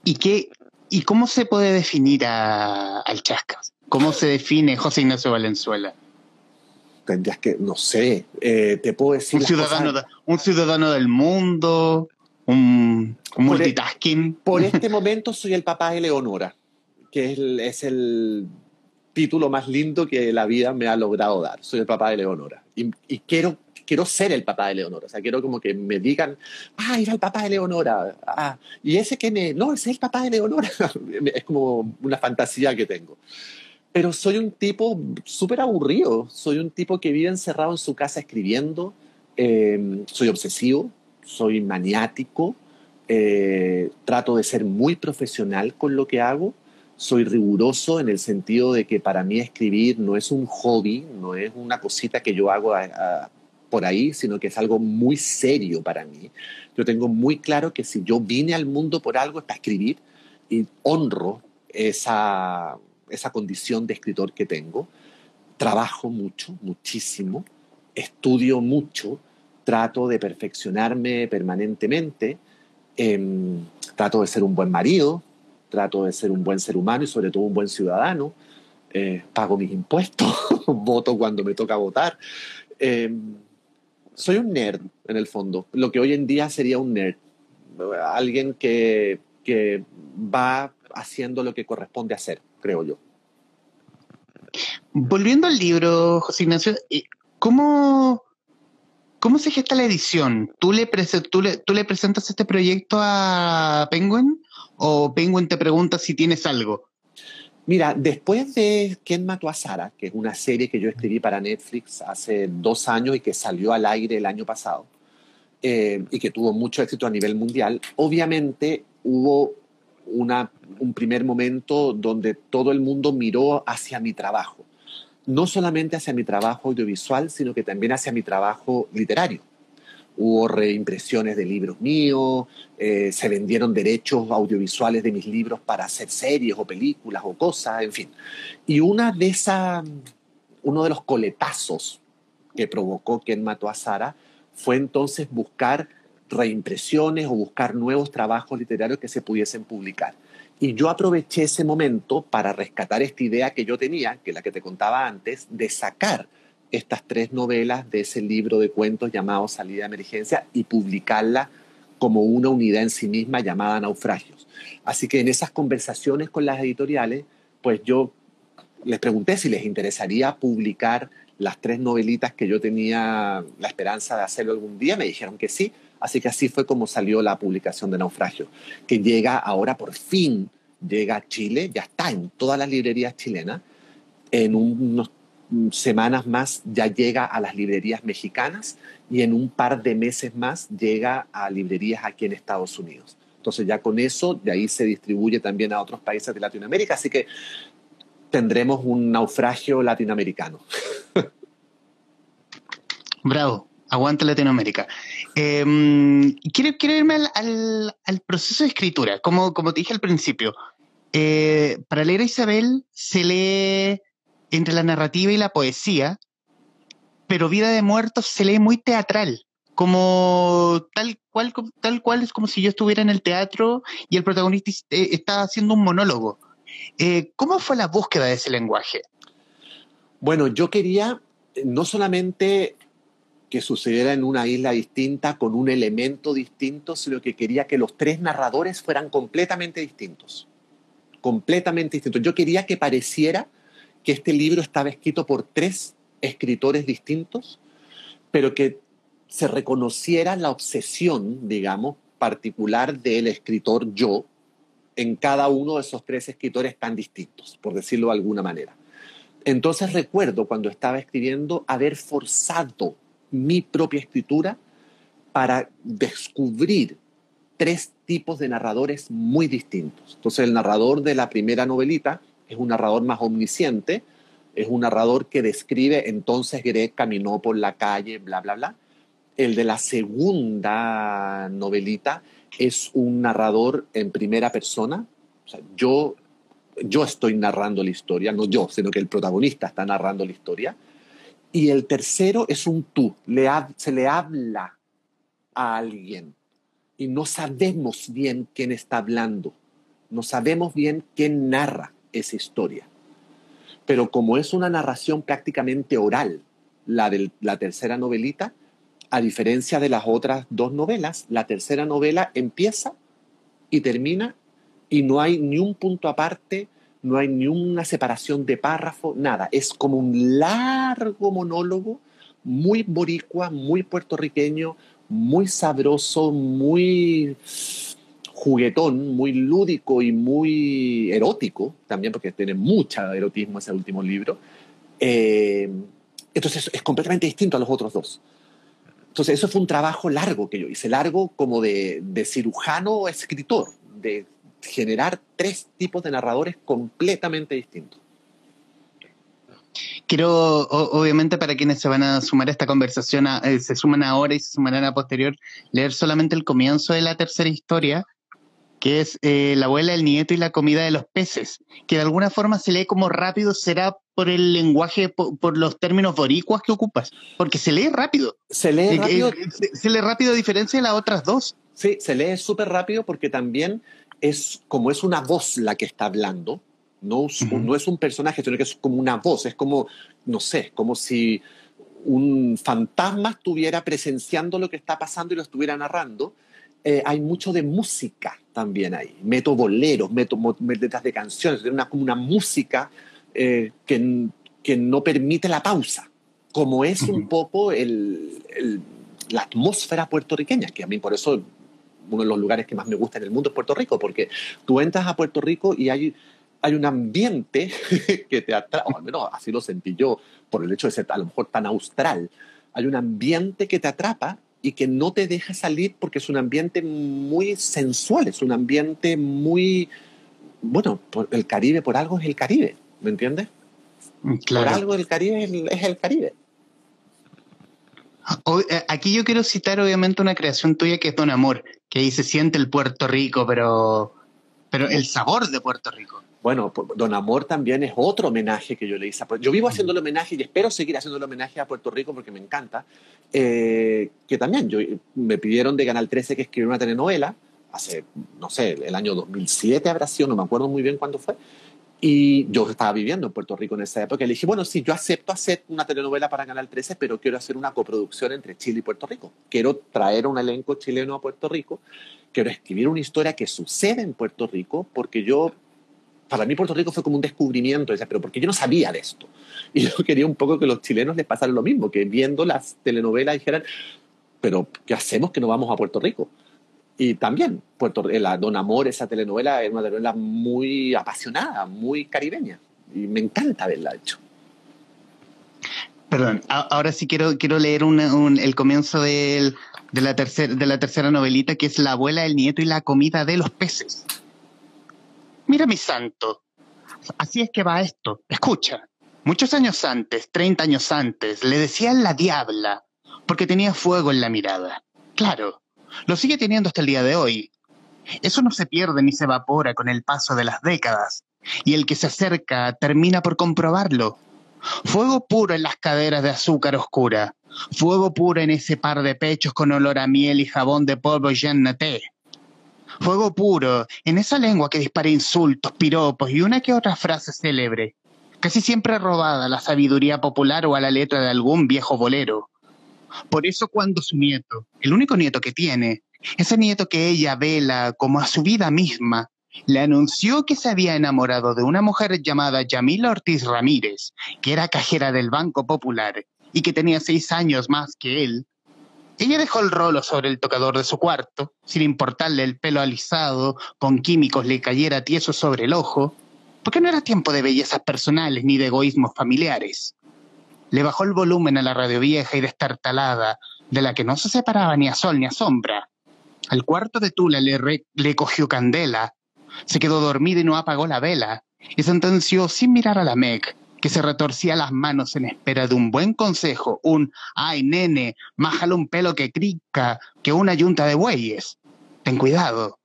¿Y, qué, y cómo se puede definir al Chascas? ¿Cómo se define José Ignacio Valenzuela? Tendrías que, no sé, eh, te puedo decir. Un ciudadano, un ciudadano del mundo, un, e- multitasking. Por, este momento soy el papá de Leonora, que es el, título más lindo que la vida me ha logrado dar. Soy el papá de Leonora. Y, quiero, quiero ser el papá de Leonora. O sea, quiero como que me digan, ah, era el papá de Leonora. Ah, y ese que me, no, ese es el papá de Leonora. es como una fantasía que tengo. Pero soy un tipo súper aburrido. Soy un tipo que vive encerrado en su casa escribiendo. Eh, soy obsesivo soy maniático, eh, trato de ser muy profesional con lo que hago, soy riguroso en el sentido de que para mí escribir no es un hobby, no es una cosita que yo hago por ahí, sino que es algo muy serio para mí. Yo tengo muy claro que si yo vine al mundo por algo es para escribir y honro esa, esa condición de escritor que tengo. Trabajo mucho, muchísimo, estudio mucho, trato de perfeccionarme permanentemente, em, trato de ser un buen marido, trato de ser un buen ser humano y sobre todo un buen ciudadano, eh, pago mis impuestos, voto cuando me toca votar. Em, soy un nerd en el fondo, lo que hoy en día sería un nerd, alguien que, que va haciendo lo que corresponde hacer, creo yo. Volviendo al libro, José Ignacio, eh, ¿cómo, ¿Cómo se gesta la edición? ¿Tú le, tú, le, presentas este proyecto a Penguin o Penguin te pregunta si tienes algo? Mira, después de ¿Quién mató a Sara? que es una serie que yo escribí para Netflix hace dos años y que salió al aire el año pasado eh, y que tuvo mucho éxito a nivel mundial, obviamente hubo un primer momento donde todo el mundo miró hacia mi trabajo no solamente hacia mi trabajo audiovisual, sino que también hacia mi trabajo literario. Hubo reimpresiones de libros míos, eh, se vendieron derechos audiovisuales de mis libros para hacer series o películas o cosas, en fin. Y una de esas, uno de los coletazos que provocó quien mató a Sara fue entonces buscar reimpresiones o buscar nuevos trabajos literarios que se pudiesen publicar. Y yo aproveché ese momento para rescatar esta idea que yo tenía, que es la que te contaba antes, de sacar estas tres novelas de ese libro de cuentos llamado Salida de Emergencia y publicarla como una unidad en sí misma llamada Naufragios. Así que en esas conversaciones con las editoriales, pues yo les pregunté si les interesaría publicar las tres novelitas que yo tenía la esperanza de hacerlo algún día. Me dijeron que sí. Así que así fue como salió la publicación de Naufragio, que llega ahora por fin, llega a Chile, ya está en todas las librerías chilenas. En unas semanas más ya llega a las librerías mexicanas y en un par de meses más llega a librerías aquí en Estados Unidos. Entonces ya con eso, de ahí se distribuye también a otros países de Latinoamérica. Así que tendremos un naufragio latinoamericano. Bravo, aguanta Latinoamérica. Em, quiero, quiero irme al, proceso de escritura. Como, como te dije al principio, eh, para leer a Isabel se lee entre la narrativa y la poesía, pero Vida de Muertos se lee muy teatral, como tal cual, tal cual es como si yo estuviera en el teatro y el protagonista eh, está haciendo un monólogo. Eh, ¿Cómo fue la búsqueda de ese lenguaje? Bueno, yo quería eh, no solamente que sucediera en una isla distinta, con un elemento distinto, sino que quería que los tres narradores fueran completamente distintos. Completamente distintos. Yo quería que pareciera que este libro estaba escrito por tres escritores distintos, pero que se reconociera la obsesión, digamos, particular del escritor yo en cada uno de esos tres escritores tan distintos, por decirlo de alguna manera. Entonces recuerdo cuando estaba escribiendo haber forzado mi propia escritura para descubrir tres tipos de narradores muy distintos. Entonces el narrador de la primera novelita es un narrador más omnisciente, es un narrador que describe entonces Greg caminó por la calle, bla, bla, bla. El de la segunda novelita es un narrador en primera persona. O sea, yo, yo estoy narrando la historia, no yo, sino que el protagonista está narrando la historia. Y el tercero es un tú, se le habla a alguien y no sabemos bien quién está hablando, no sabemos bien quién narra esa historia. Pero como es una narración prácticamente oral, la de la tercera novelita, a diferencia de las otras dos novelas, la tercera novela empieza y termina y no hay ni un punto aparte, no hay ni una separación de párrafo, nada. Es como un largo monólogo, muy boricua, muy puertorriqueño, muy sabroso, muy juguetón, muy lúdico y muy erótico, también porque tiene mucho erotismo ese último libro. Eh, entonces es completamente distinto a los otros dos. Entonces, eso fue un trabajo largo que yo hice, largo como de, cirujano o escritor, de generar tres tipos de narradores completamente distintos. Quiero, obviamente, para quienes se van a sumar a esta conversación, eh, se suman ahora y se sumarán a posterior, leer solamente el comienzo de la tercera historia, que es eh, La abuela, el nieto y la comida de los peces, que de alguna forma se lee como rápido, será por el lenguaje, por, los términos boricuas que ocupas, porque se lee rápido. Se lee eh, rápido. Eh, se, lee rápido a diferencia de las otras dos. Sí, se lee súper rápido porque también es como es una voz la que está hablando, no, no es un personaje, sino que es como una voz, es como, no sé, como si un fantasma estuviera presenciando lo que está pasando y lo estuviera narrando eh, hay mucho de música también ahí. Meto boleros, meto letras de canciones, una, como una música eh, que, que no permite la pausa, como es un poco el, la atmósfera puertorriqueña, que a mí por eso uno de los lugares que más me gusta en el mundo es Puerto Rico, porque tú entras a Puerto Rico y hay, hay un ambiente que te atrapa, o al menos así lo sentí yo, por el hecho de ser a lo mejor tan austral, hay un ambiente que te atrapa y que no te deja salir porque es un ambiente muy sensual, es un ambiente muy, bueno, el Caribe por algo es el Caribe, ¿me entiendes? Mm, por algo el Caribe es el, Caribe. Eh, aquí yo quiero citar obviamente una creación tuya que es Don Amor, que ahí se siente el Puerto Rico, pero, pero el sabor de Puerto Rico. Bueno, Don Amor también es otro homenaje que yo le hice. Yo vivo haciendo el homenaje y espero seguir haciendo el homenaje a Puerto Rico porque me encanta. Eh, que también yo, me pidieron de Canal 13 que escribiera una telenovela hace, no sé, el año 2007 habrá sido, no me acuerdo muy bien cuándo fue. Y yo estaba viviendo en Puerto Rico en esa época y le dije, bueno, sí, yo acepto hacer una telenovela para Canal 13, pero quiero hacer una coproducción entre Chile y Puerto Rico. Quiero traer un elenco chileno a Puerto Rico, quiero escribir una historia que sucede en Puerto Rico, porque yo, para mí Puerto Rico fue como un descubrimiento, decía, pero porque yo no sabía de esto. Y yo quería un poco que los chilenos les pasara lo mismo, que viendo las telenovelas dijeran, pero ¿qué hacemos que no vamos a Puerto Rico? Y también, Puerto, la Don Amor, esa telenovela, es una telenovela muy apasionada, muy caribeña. Y me encanta haberla hecho. Perdón, ahora sí quiero, quiero leer el comienzo de, la de la tercera novelita, que es La abuela, el nieto y la comida de los peces. Mira, mi santo, así es que va esto. Escucha, muchos años antes, 30 años antes, le decían la diabla, porque tenía fuego en la mirada. Claro, lo sigue teniendo hasta el día de hoy. Eso no se pierde ni se evapora con el paso de las décadas, y el que se acerca termina por comprobarlo. Fuego puro en las caderas de azúcar oscura, fuego puro en ese par de pechos con olor a miel y jabón de polvo Naté. Fuego puro en esa lengua que dispara insultos, piropos y una que otra frase célebre, casi siempre robada a la sabiduría popular o a la letra de algún viejo bolero. Por eso cuando su nieto, el único nieto que tiene, ese nieto que ella vela como a su vida misma, le anunció que se había enamorado de una mujer llamada Yamila Ortiz Ramírez, que era cajera del Banco Popular y que tenía seis años más que él, ella dejó el rolo sobre el tocador de su cuarto, sin importarle el pelo alisado, con químicos le cayera tieso sobre el ojo, porque no era tiempo de bellezas personales ni de egoísmos familiares. Le bajó el volumen a la radio vieja y destartalada, de la que no se separaba ni a sol ni a sombra. Al cuarto de Tula le, le cogió candela, se quedó dormida y no apagó la vela, y sentenció sin mirar a la Meg, que se retorcía las manos en espera de un buen consejo, un ay nene, májale un pelo que crica, que una yunta de bueyes. Ten cuidado.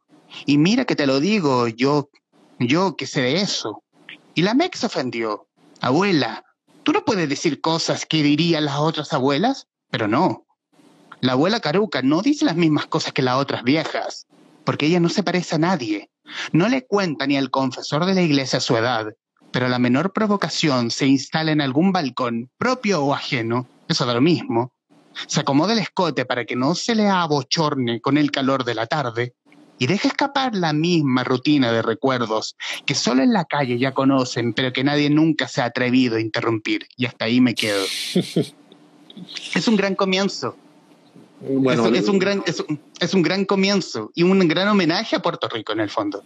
Y mira que te lo digo, yo, yo que sé de eso. Y la Meg se ofendió. Abuela, Tú no puedes decir cosas que dirían las otras abuelas, pero no. La abuela Caruca no dice las mismas cosas que las otras viejas, porque ella no se parece a nadie. No le cuenta ni al confesor de la iglesia su edad, pero la menor provocación se instala en algún balcón, propio o ajeno, eso da lo mismo. Se acomoda el escote para que no se le abochorne con el calor de la tarde y deja escapar la misma rutina de recuerdos que solo en la calle ya conocen, pero que nadie nunca se ha atrevido a interrumpir. Y hasta ahí me quedo. es un gran comienzo. Bueno, es, un gran, es, un, gran comienzo y un gran homenaje a Puerto Rico en el fondo.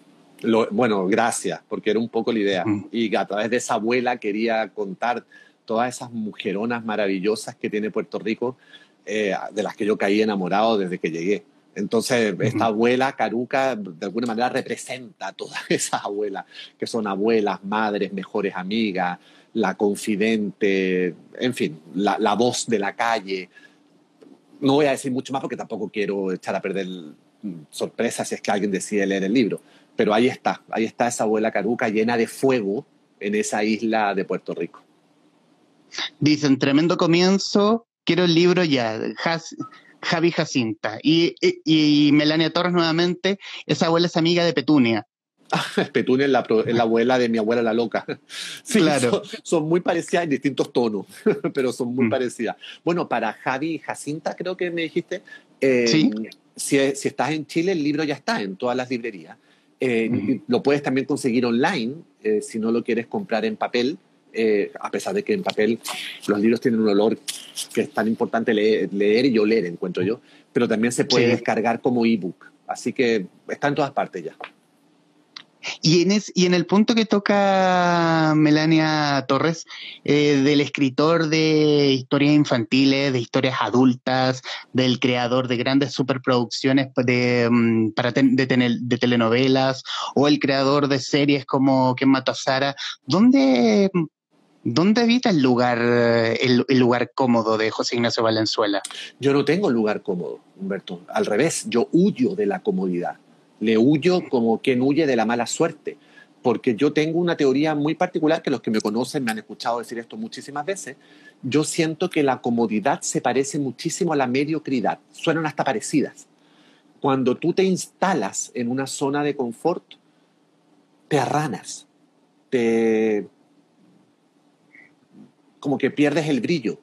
Bueno, gracias, porque era un poco la idea. Y a través de esa abuela quería contar todas esas mujeronas maravillosas que tiene Puerto Rico, eh, de las que yo caí enamorado desde que llegué. Entonces, esta abuela Caruca de alguna manera representa a todas esas abuelas, que son abuelas, madres, mejores amigas, la confidente, en fin, la, voz de la calle. No voy a decir mucho más porque tampoco quiero echar a perder sorpresas si es que alguien decide leer el libro. Pero ahí está, ahí está esa abuela Caruca llena de fuego en esa isla de Puerto Rico. Dicen, tremendo comienzo, quiero el libro ya. Javi Jacinta. Y, y, Melania Torres nuevamente, esa abuela es amiga de Petunia. Petunia es la, la, abuela de mi abuela la loca. Sí, claro. Son, muy parecidas en distintos tonos, pero son muy mm. parecidas. Bueno, para Javi Jacinta, creo que me dijiste, eh, ¿Sí? si, si, estás en Chile, el libro ya está en todas las librerías. Eh, Lo puedes también conseguir online eh, si no lo quieres comprar en papel. Eh, a pesar de que en papel los libros tienen un olor que es tan importante leer, y oler, encuentro yo, pero también se puede descargar como ebook. Así que está en todas partes ya. Y en, y en el punto que toca Melania Torres, eh, del escritor de historias infantiles, de historias adultas, del creador de grandes superproducciones de, mm, para de, de, telenovelas, o el creador de series como Ken mató a Sara, ¿dónde ¿Dónde habita el lugar, el, lugar cómodo de José Ignacio Valenzuela? Yo no tengo lugar cómodo, Humberto. Al revés, yo huyo de la comodidad. Le huyo como quien huye de la mala suerte. porque yo tengo una teoría muy particular que los que me conocen me han escuchado decir esto muchísimas veces. Yo siento que la comodidad se parece muchísimo a la mediocridad, suenan hasta parecidas. Cuando tú te instalas en una zona de confort, te arranas, te como que pierdes el brillo,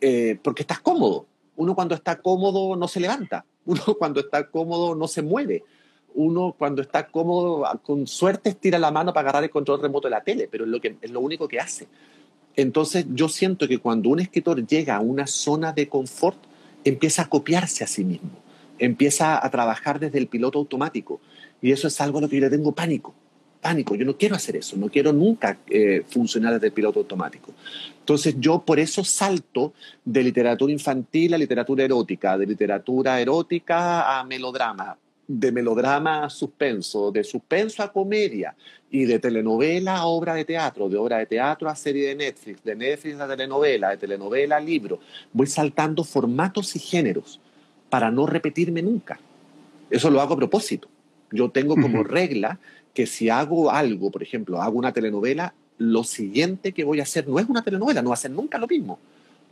eh, porque estás cómodo. Uno cuando está cómodo no se levanta, uno cuando está cómodo no se mueve, uno cuando está cómodo, con suerte estira la mano para agarrar el control remoto de la tele, pero es lo, que, es lo único que hace. Entonces yo siento que cuando un escritor llega a una zona de confort, empieza a copiarse a sí mismo, empieza a trabajar desde el piloto automático. Y eso es algo a lo que yo le tengo pánico, pánico. Yo no quiero hacer eso, no quiero nunca eh, funcionar desde el piloto automático. Entonces yo por eso salto de literatura infantil a literatura erótica, de literatura erótica a melodrama, de melodrama a suspenso, de suspenso a comedia y de telenovela a obra de teatro, de obra de teatro a serie de Netflix, de Netflix a telenovela, de telenovela a libro. Voy saltando formatos y géneros para no repetirme nunca. Eso lo hago a propósito. Yo tengo como regla que si hago algo, por ejemplo, hago una telenovela, lo siguiente que voy a hacer no es una telenovela, no va a ser nunca lo mismo.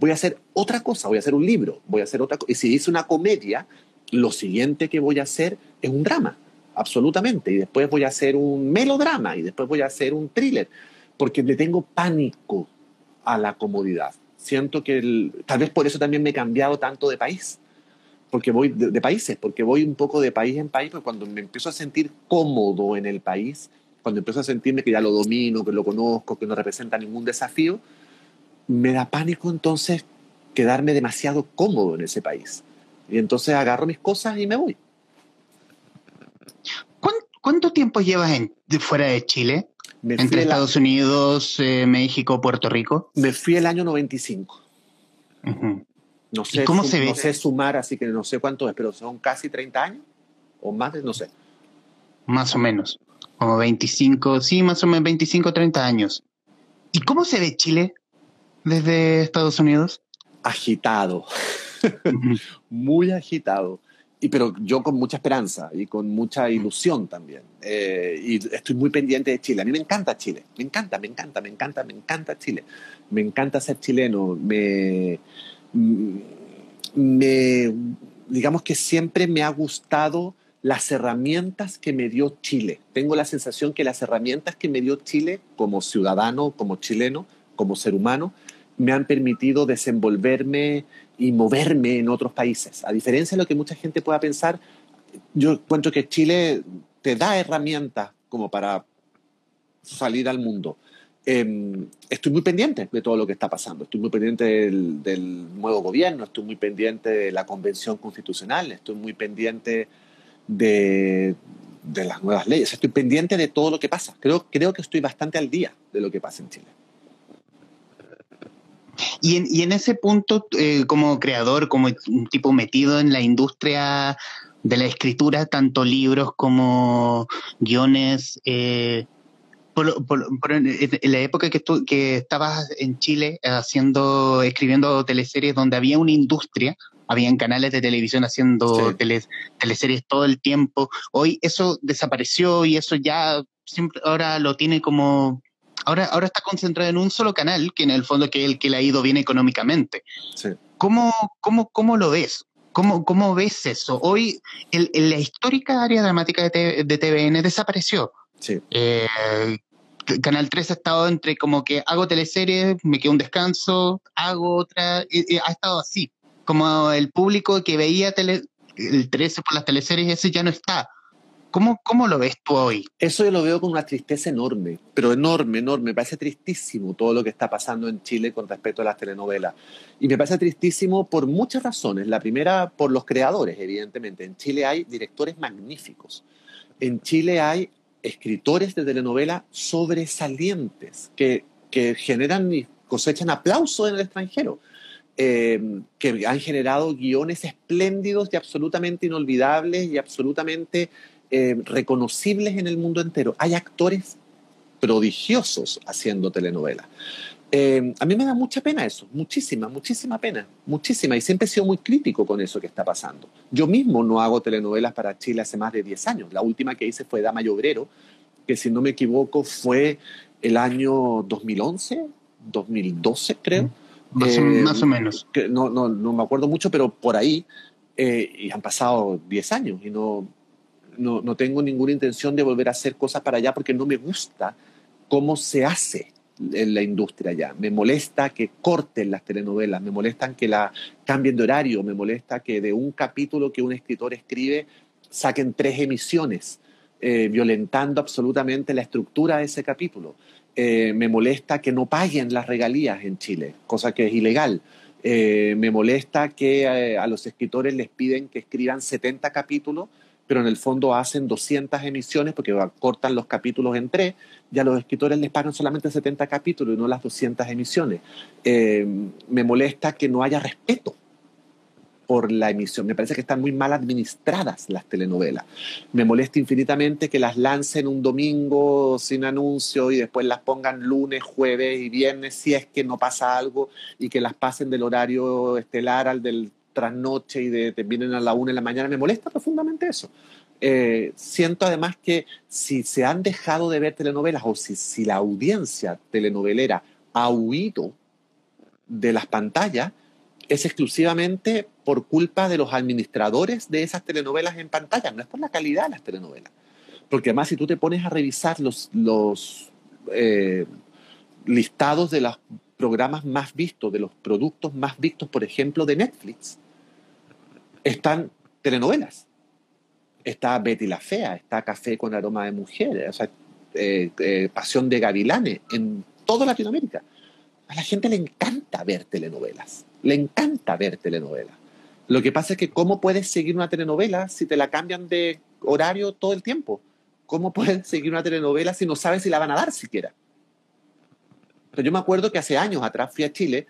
Voy a hacer otra cosa, voy a hacer un libro, voy a hacer otra cosa. Y si hice una comedia, lo siguiente que voy a hacer es un drama, absolutamente. Y después voy a hacer un melodrama y después voy a hacer un thriller, porque le tengo pánico a la comodidad. Siento que tal vez por eso también me he cambiado tanto de país, porque voy de, países, porque voy un poco de país en país, porque cuando me empiezo a sentir cómodo en el país, cuando empiezo a sentirme que ya lo domino, que lo conozco, que no representa ningún desafío, me da pánico entonces quedarme demasiado cómodo en ese país. Y entonces agarro mis cosas y me voy. ¿Cuánto tiempo llevas en, fuera de Chile? Entre Estados Unidos, eh, México, Puerto Rico. Me fui el año 95. No sé, cómo se ve? No sé sumar, así que no sé cuánto es, pero son casi 30 años o más, no sé. Más o menos. Como 25, sí, más o menos 25, 30 años. ¿Y cómo se ve Chile desde Estados Unidos? Agitado. muy agitado. Y, pero yo con mucha esperanza y con mucha ilusión también. Eh, y estoy muy pendiente de Chile. A mí me encanta Chile. Me encanta, me encanta, me encanta, me encanta Chile. Me encanta ser chileno. Me, me, digamos que siempre me ha gustado las herramientas que me dio Chile. Tengo la sensación que las herramientas que me dio Chile como ciudadano, como chileno, como ser humano, me han permitido desenvolverme y moverme en otros países. A diferencia de lo que mucha gente pueda pensar, yo encuentro que Chile te da herramientas como para salir al mundo. Em, estoy muy pendiente de todo lo que está pasando, estoy muy pendiente del, nuevo gobierno, estoy muy pendiente de la convención constitucional, estoy muy pendiente de, de las nuevas leyes, estoy pendiente de todo lo que pasa. Creo, creo que estoy bastante al día de lo que pasa en Chile. Y en, y en ese punto, eh, como creador, como un tipo metido en la industria de la escritura, tanto libros como guiones, eh, en la época que, que estabas en Chile haciendo, escribiendo teleseries donde había una industria, habían canales de televisión haciendo teleseries todo el tiempo. Hoy eso desapareció y eso ya siempre ahora lo tiene como ahora, ahora está concentrado en un solo canal, que en el fondo que es el que le ha ido bien económicamente. ¿Cómo, cómo, cómo lo ves? ¿Cómo, ¿Cómo ves eso? Hoy el, la histórica área dramática de, de TVN desapareció. Sí. Eh, Canal 3 ha estado entre como que hago teleseries, me quedo un descanso, hago otra, ha estado así. Como el público que veía tele, el 13 por las teleseries, ese ya no está. ¿Cómo, ¿Cómo lo ves tú hoy? Eso yo lo veo con una tristeza enorme, pero enorme, enorme. Me parece tristísimo todo lo que está pasando en Chile con respecto a las telenovelas. Y me parece tristísimo por muchas razones. La primera, por los creadores, evidentemente. En Chile hay directores magníficos. En Chile hay escritores de telenovela sobresalientes que, que generan y cosechan aplausos en el extranjero. Eh, que han generado guiones espléndidos y absolutamente inolvidables y absolutamente eh, reconocibles en el mundo entero. Hay actores prodigiosos haciendo telenovelas. Eh, a mí me da mucha pena eso, muchísima, muchísima pena, muchísima. Y siempre he sido muy crítico con eso que está pasando. Yo mismo no hago telenovelas para Chile hace más de 10 años. La última que hice fue Dama y Obrero, que si no me equivoco fue el año 2011, 2012 creo. Más, o, eh, menos. Que no, no, no, me acuerdo mucho, pero por ahí. Eh, y han pasado 10 años y no, no, no, tengo ninguna intención de volver a hacer cosas para allá porque no me gusta cómo se hace en la industria ya. Me molesta que corten las telenovelas, me molestan que la cambien de horario, me molesta que de un capítulo que un escritor escribe saquen tres emisiones, eh, violentando absolutamente la estructura de ese capítulo. Eh, me molesta que no paguen las regalías en Chile, cosa que es ilegal. Eh, me molesta que a los escritores les piden que escriban 70 capítulos pero en el fondo hacen 200 emisiones porque cortan los capítulos en tres, y a los escritores les pagan solamente 70 capítulos y no las 200 emisiones. Eh, me molesta que no haya respeto por la emisión. Me parece que están muy mal administradas las telenovelas. Me molesta infinitamente que las lancen un domingo sin anuncio y después las pongan lunes, jueves y viernes si es que no pasa algo y que las pasen del horario estelar al del trasnoche y de, vienen a la una de la mañana, me molesta profundamente eso. Eh, siento además que si se han dejado de ver telenovelas o si, si la audiencia telenovelera ha huido de las pantallas, es exclusivamente por culpa de los administradores de esas telenovelas en pantalla, no es por la calidad de las telenovelas. Porque además si tú te pones a revisar los, los eh, listados de los programas más vistos, de los productos más vistos, por ejemplo, de Netflix, están telenovelas. Está Betty la Fea, está Café con aroma de mujeres, eh, eh, Pasión de Gavilanes, en toda Latinoamérica. A la gente le encanta ver telenovelas, le encanta ver telenovelas. Lo que pasa es que ¿cómo puedes seguir una telenovela si te la cambian de horario todo el tiempo? ¿Cómo puedes seguir una telenovela si no sabes si la van a dar siquiera? Pero yo me acuerdo que hace años atrás fui a Chile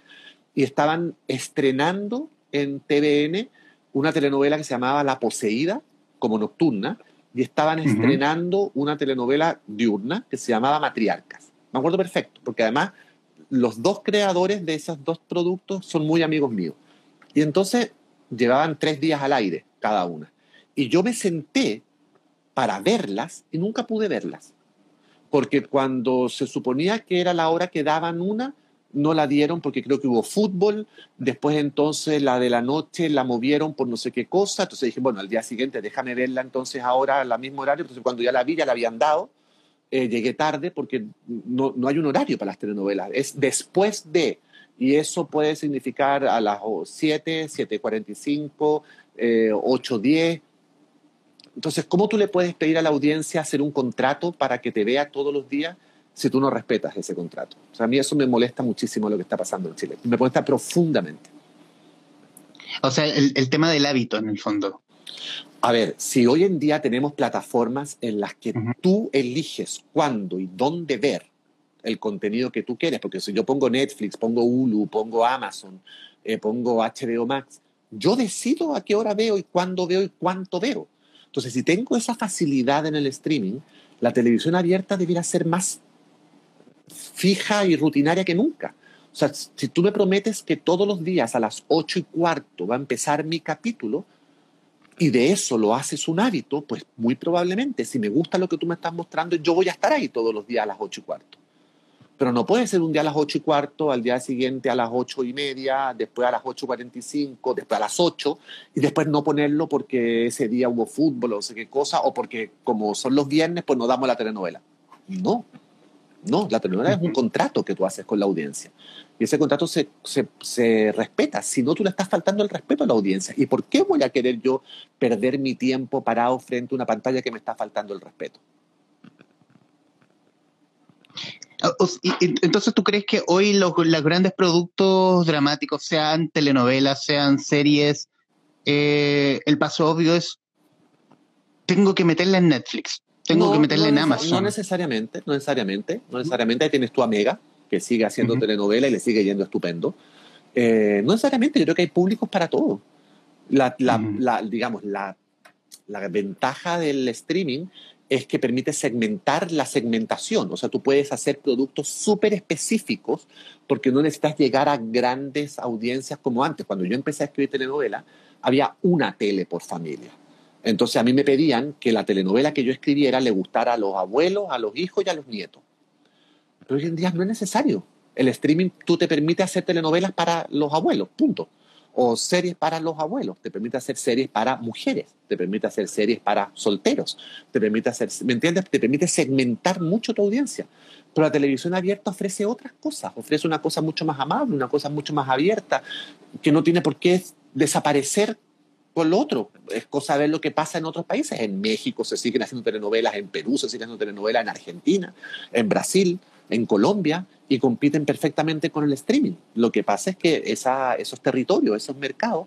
y estaban estrenando en TVN una telenovela que se llamaba La Poseída, como nocturna, y estaban estrenando una telenovela diurna que se llamaba Matriarcas. Me acuerdo perfecto, porque además los dos creadores de esos dos productos son muy amigos míos. Y entonces llevaban tres días al aire cada una. Y yo me senté para verlas y nunca pude verlas. Porque cuando se suponía que era la hora que daban una, no la dieron porque creo que hubo fútbol, después entonces la de la noche la movieron por no sé qué cosa, entonces dije, bueno, al día siguiente déjame verla entonces ahora al mismo horario, entonces cuando ya la vi ya la habían dado, eh, llegué tarde porque no, no, hay un horario para las telenovelas, es después de, y eso puede significar a las 7, 7.45, eh, 8.10. Entonces, ¿cómo tú le puedes pedir a la audiencia hacer un contrato para que te vea todos los días? Si tú no respetas ese contrato. O sea, a mí eso me molesta muchísimo lo que está pasando en Chile. Me molesta profundamente. O sea, el, tema del hábito en el fondo. A ver, si hoy en día tenemos plataformas en las que tú eliges cuándo y dónde ver el contenido que tú quieres, porque si yo pongo Netflix, pongo Hulu, pongo Amazon, eh, pongo HBO Max, yo decido a qué hora veo y cuándo veo y cuánto veo. Entonces, si tengo esa facilidad en el streaming, la televisión abierta debiera ser más fija y rutinaria que nunca. O sea, si tú me prometes que todos los días a las ocho y cuarto va a empezar mi capítulo y de eso lo haces un hábito, pues muy probablemente, si me gusta lo que tú me estás mostrando, yo voy a estar ahí todos los días a las ocho y cuarto. Pero no puede ser un día a las ocho y cuarto, al día siguiente a las ocho y media, después a las ocho cuarenta y cinco, después a las ocho, y después no ponerlo porque ese día hubo fútbol o no sé qué cosa, o porque como son los viernes, pues no damos la telenovela. No, no, la telenovela es un contrato que tú haces con la audiencia. Y ese contrato se, se, respeta. Si no, tú le estás faltando el respeto a la audiencia. ¿Y por qué voy a querer yo perder mi tiempo parado frente a una pantalla que me está faltando el respeto? Entonces, ¿tú crees que hoy los, grandes productos dramáticos, sean telenovelas, sean series, eh, el paso obvio es, tengo que meterla en Netflix? Tengo que meterle en Amazon. No necesariamente, no necesariamente, no necesariamente. Ahí tienes tu amiga que sigue haciendo telenovela y le sigue yendo estupendo. Eh, no necesariamente, yo creo que hay públicos para todo. La, la, digamos, la, la ventaja del streaming es que permite segmentar la segmentación. O sea, tú puedes hacer productos súper específicos porque no necesitas llegar a grandes audiencias como antes. Cuando yo empecé a escribir telenovela, había una tele por familia Entonces a mí me pedían que la telenovela que yo escribiera le gustara a los abuelos, a los hijos y a los nietos. Pero hoy en día no es necesario. El streaming tú te permite hacer telenovelas para los abuelos, punto. O series para los abuelos, te permite hacer series para mujeres, te permite hacer series para solteros, te permite hacer, ¿me entiendes? Te permite segmentar mucho tu audiencia. Pero la televisión abierta ofrece otras cosas, ofrece una cosa mucho más amable, una cosa mucho más abierta, que no tiene por qué desaparecer con lo otro. Es cosa ver lo que pasa en otros países. En México se siguen haciendo telenovelas, en Perú se siguen haciendo telenovelas, en Argentina, en Brasil, en Colombia, y compiten perfectamente con el streaming. Lo que pasa es que esos territorios, esos mercados,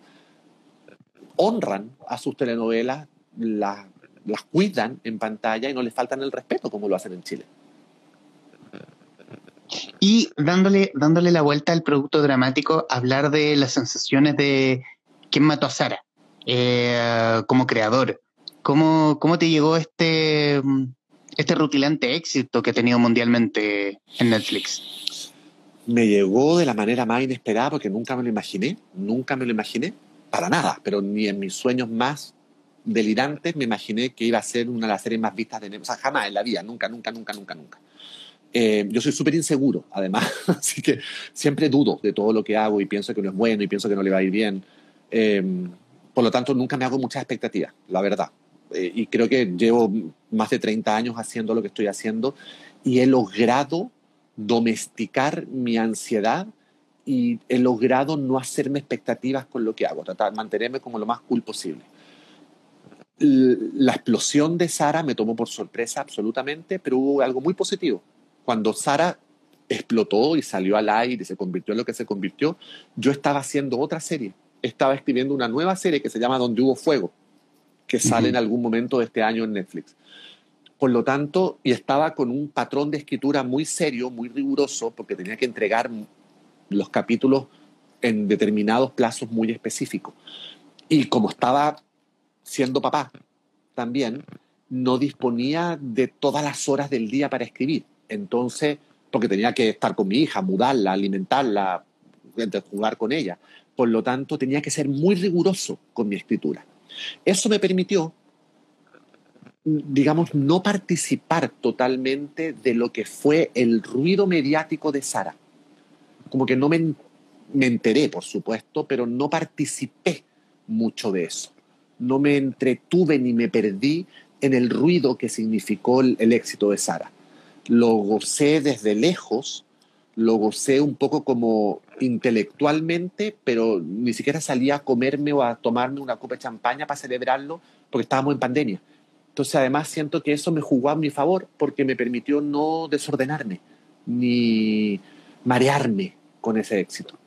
honran a sus telenovelas, las, las cuidan en pantalla y no les faltan el respeto como lo hacen en Chile. Y dándole, dándole la vuelta al producto dramático, hablar de las sensaciones de quién mató a Sara eh, como creador. ¿Cómo, ¿Cómo te llegó este, este rutilante éxito que ha tenido mundialmente en Netflix? Me llegó de la manera más inesperada porque nunca me lo imaginé, nunca me lo imaginé, para nada, pero ni en mis sueños más delirantes me imaginé que iba a ser una de las series más vistas de Netflix. O sea, jamás en la vida, nunca, nunca, nunca, nunca, nunca. Eh, yo soy súper inseguro, además, así que siempre dudo de todo lo que hago y pienso que no es bueno y pienso que no le va a ir bien. Eh, por lo tanto, nunca me hago muchas expectativas, la verdad. Eh, y creo que llevo más de 30 años haciendo lo que estoy haciendo y he logrado domesticar mi ansiedad y he logrado no hacerme expectativas con lo que hago, tratar mantenerme como lo más cool posible. La explosión de Sara me tomó por sorpresa absolutamente, pero hubo algo muy positivo cuando Sara explotó y salió al aire y se convirtió en lo que se convirtió, yo estaba haciendo otra serie. Estaba escribiendo una nueva serie que se llama Donde hubo fuego, que sale en algún momento de este año en Netflix. Por lo tanto, y estaba con un patrón de escritura muy serio, muy riguroso, porque tenía que entregar los capítulos en determinados plazos muy específicos. Y como estaba siendo papá también, no disponía de todas las horas del día para escribir. Entonces, porque tenía que estar con mi hija, mudarla, alimentarla, jugar con ella. Por lo tanto, tenía que ser muy riguroso con mi escritura. Eso me permitió, digamos, no participar totalmente de lo que fue el ruido mediático de Sara. Como que no me, me enteré, por supuesto, pero no participé mucho de eso. No me entretuve ni me perdí en el ruido que significó el, el éxito de Sara lo gocé desde lejos, lo gocé un poco como intelectualmente, pero ni siquiera salía a comerme o a tomarme una copa de champaña para celebrarlo porque estábamos en pandemia. Entonces, además, siento que eso me jugó a mi favor porque me permitió no desordenarme ni marearme con ese éxito.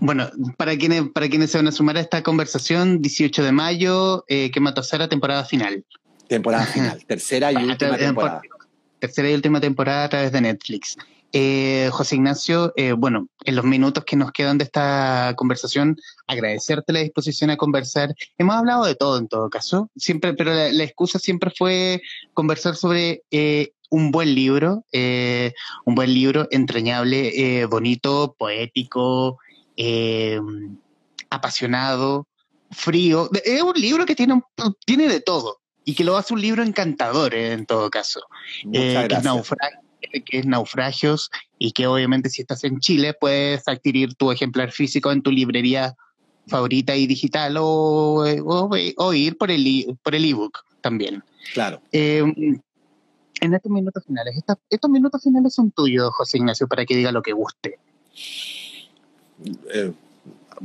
Bueno, para quienes, para quienes se van a sumar a esta conversación, 18 de mayo, eh, que mató Sara, temporada final. Temporada final, tercera y última temporada. Tercera y última temporada a través de Netflix. Eh, José Ignacio, eh, bueno, en los minutos que nos quedan de esta conversación, agradecerte la disposición a conversar. Hemos hablado de todo en todo caso, siempre, pero la, excusa siempre fue conversar sobre eh, un buen libro, un buen libro entrañable, bonito, poético, apasionado, frío. Es un libro que tiene, tiene de todo y que lo hace un libro encantador eh, en todo caso, eh, que, es Naufragios y que obviamente si estás en Chile puedes adquirir tu ejemplar físico en tu librería favorita y digital o, eh, o, ir por el por el ebook también. Claro. en estos minutos finales, estos minutos finales son tuyos, José Ignacio, para que diga lo que guste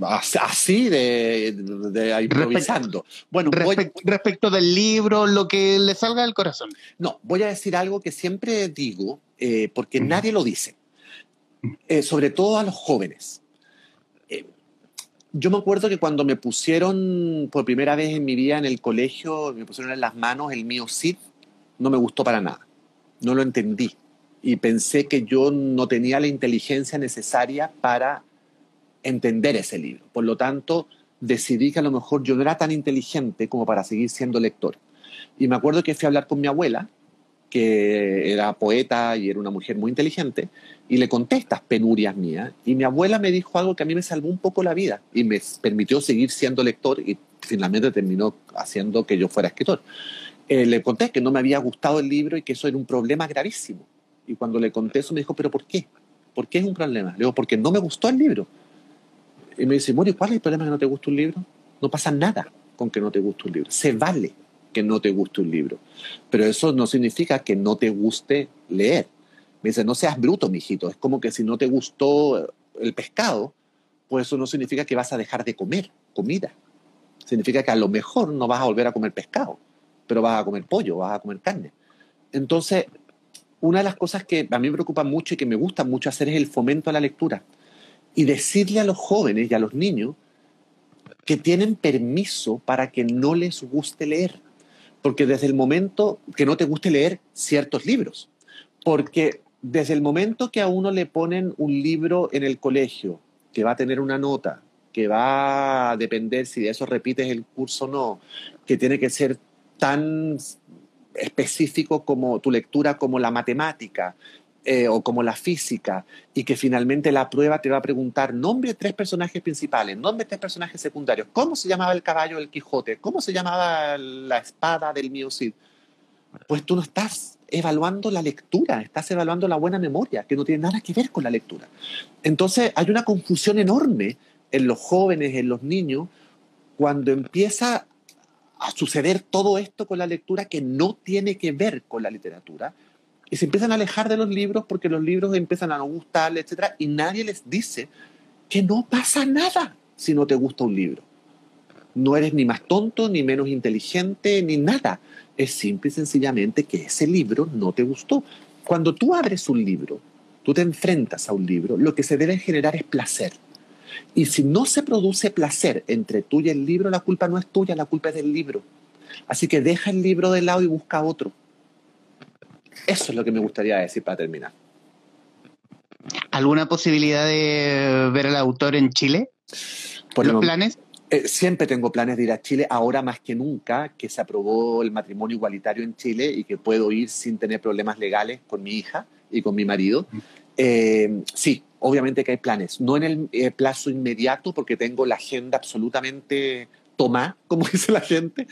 así de, de improvisando. bueno, respecto del libro, lo que le salga del corazón. No, voy a decir algo que siempre digo, eh, porque nadie lo dice, eh, sobre todo a los jóvenes. Eh, yo me acuerdo que cuando me pusieron por primera vez en mi vida en el colegio, me pusieron en las manos el mío Cid, no me gustó para nada, no lo entendí y pensé que yo no tenía la inteligencia necesaria para entender ese libro. Por lo tanto, decidí que a lo mejor yo no era tan inteligente como para seguir siendo lector. Y me acuerdo que fui a hablar con mi abuela que era poeta y era una mujer muy inteligente, y le conté estas penurias mías, y mi abuela me dijo algo que a mí me salvó un poco la vida y me permitió seguir siendo lector y finalmente terminó haciendo que yo fuera escritor. Eh, le conté que no me había gustado el libro y que eso era un problema gravísimo. Y cuando le conté eso me dijo, ¿pero por qué? ¿Por qué es un problema? Le digo, porque no me gustó el libro. Y me dice, Mori, ¿cuál es el problema que no te gusta un libro? No pasa nada con que no te guste un libro. Se vale que no te guste un libro. Pero eso no significa que no te guste leer. Me dice, no seas bruto, mijito. Es como que si no te gustó el pescado, pues eso no significa que vas a dejar de comer comida. Significa que a lo mejor no vas a volver a comer pescado, pero vas a comer pollo, vas a comer carne. Entonces, una de las cosas que a mí me preocupa mucho y que me gusta mucho hacer es el fomento a la lectura. Y decirle a los jóvenes y a los niños que tienen permiso para que no les guste leer. Porque desde el momento que no te guste leer ciertos libros, porque desde el momento que a uno le ponen un libro en el colegio que va a tener una nota, que va a depender si de eso repites el curso o no, que tiene que ser tan específico como tu lectura como la matemática eh, o como la física y que finalmente la prueba te va a preguntar nombre de tres personajes principales, nombre de tres personajes secundarios, cómo se llamaba el caballo del Quijote, cómo se llamaba la espada del Mío Cid. Pues tú no estás evaluando la lectura, estás evaluando la buena memoria, que no tiene nada que ver con la lectura. Entonces hay una confusión enorme en los jóvenes, en los niños, cuando empieza a suceder todo esto con la lectura que no tiene que ver con la literatura y se empiezan a alejar de los libros porque los libros empiezan a no gustarles, etc. Y nadie les dice que no pasa nada si no te gusta un libro. No eres ni más tonto, ni menos inteligente, ni nada. Es simple y sencillamente que ese libro no te gustó. Cuando tú abres un libro, tú te enfrentas a un libro, lo que se debe generar es placer. Y si no se produce placer entre tú y el libro, la culpa no es tuya, la culpa es del libro. Así que deja el libro de lado y busca otro. Eso es lo que me gustaría decir para terminar. ¿Alguna posibilidad de ver al autor en Chile? ¿Por los planes? Eh, siempre tengo planes de ir a Chile, ahora más que nunca, que se aprobó el matrimonio igualitario en Chile y que puedo ir sin tener problemas legales con mi hija y con mi marido. Eh, sí, obviamente que hay planes, no en el eh, plazo inmediato porque tengo la agenda absolutamente tomada, como dice la gente,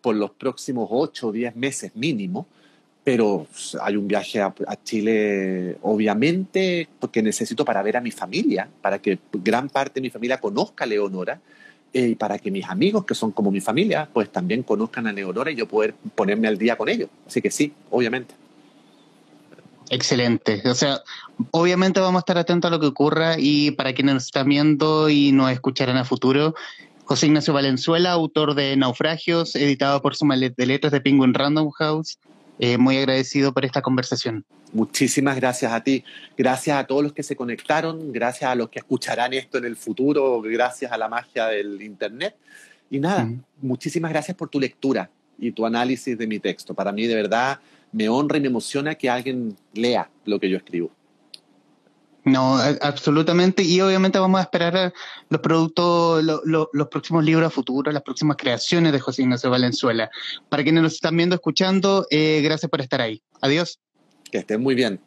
por los próximos 8 o 10 meses mínimo, pero hay un viaje a, Chile, obviamente, porque necesito para ver a mi familia, para que gran parte de mi familia conozca a Leonora y para que mis amigos, que son como mi familia, pues también conozcan a Leonora y yo poder ponerme al día con ellos. Así que sí, obviamente. Excelente. O sea, obviamente vamos a estar atentos a lo que ocurra y para quienes nos están viendo y nos escucharán a futuro, José Ignacio Valenzuela, autor de Naufragios, editado por Suma de Letras de Penguin Random House. Eh, muy agradecido por esta conversación. Muchísimas gracias a ti. Gracias a todos los que se conectaron, gracias a los que escucharán esto en el futuro, gracias a la magia del Internet. Y nada, muchísimas gracias por tu lectura y tu análisis de mi texto. Para mí, de verdad, me honra y me emociona que alguien lea lo que yo escribo. No, absolutamente. Y obviamente vamos a esperar los productos, los próximos libros a futuro, las próximas creaciones de José Ignacio Valenzuela. Para quienes nos están viendo, escuchando, eh, gracias por estar ahí. Adiós. Que estén muy bien.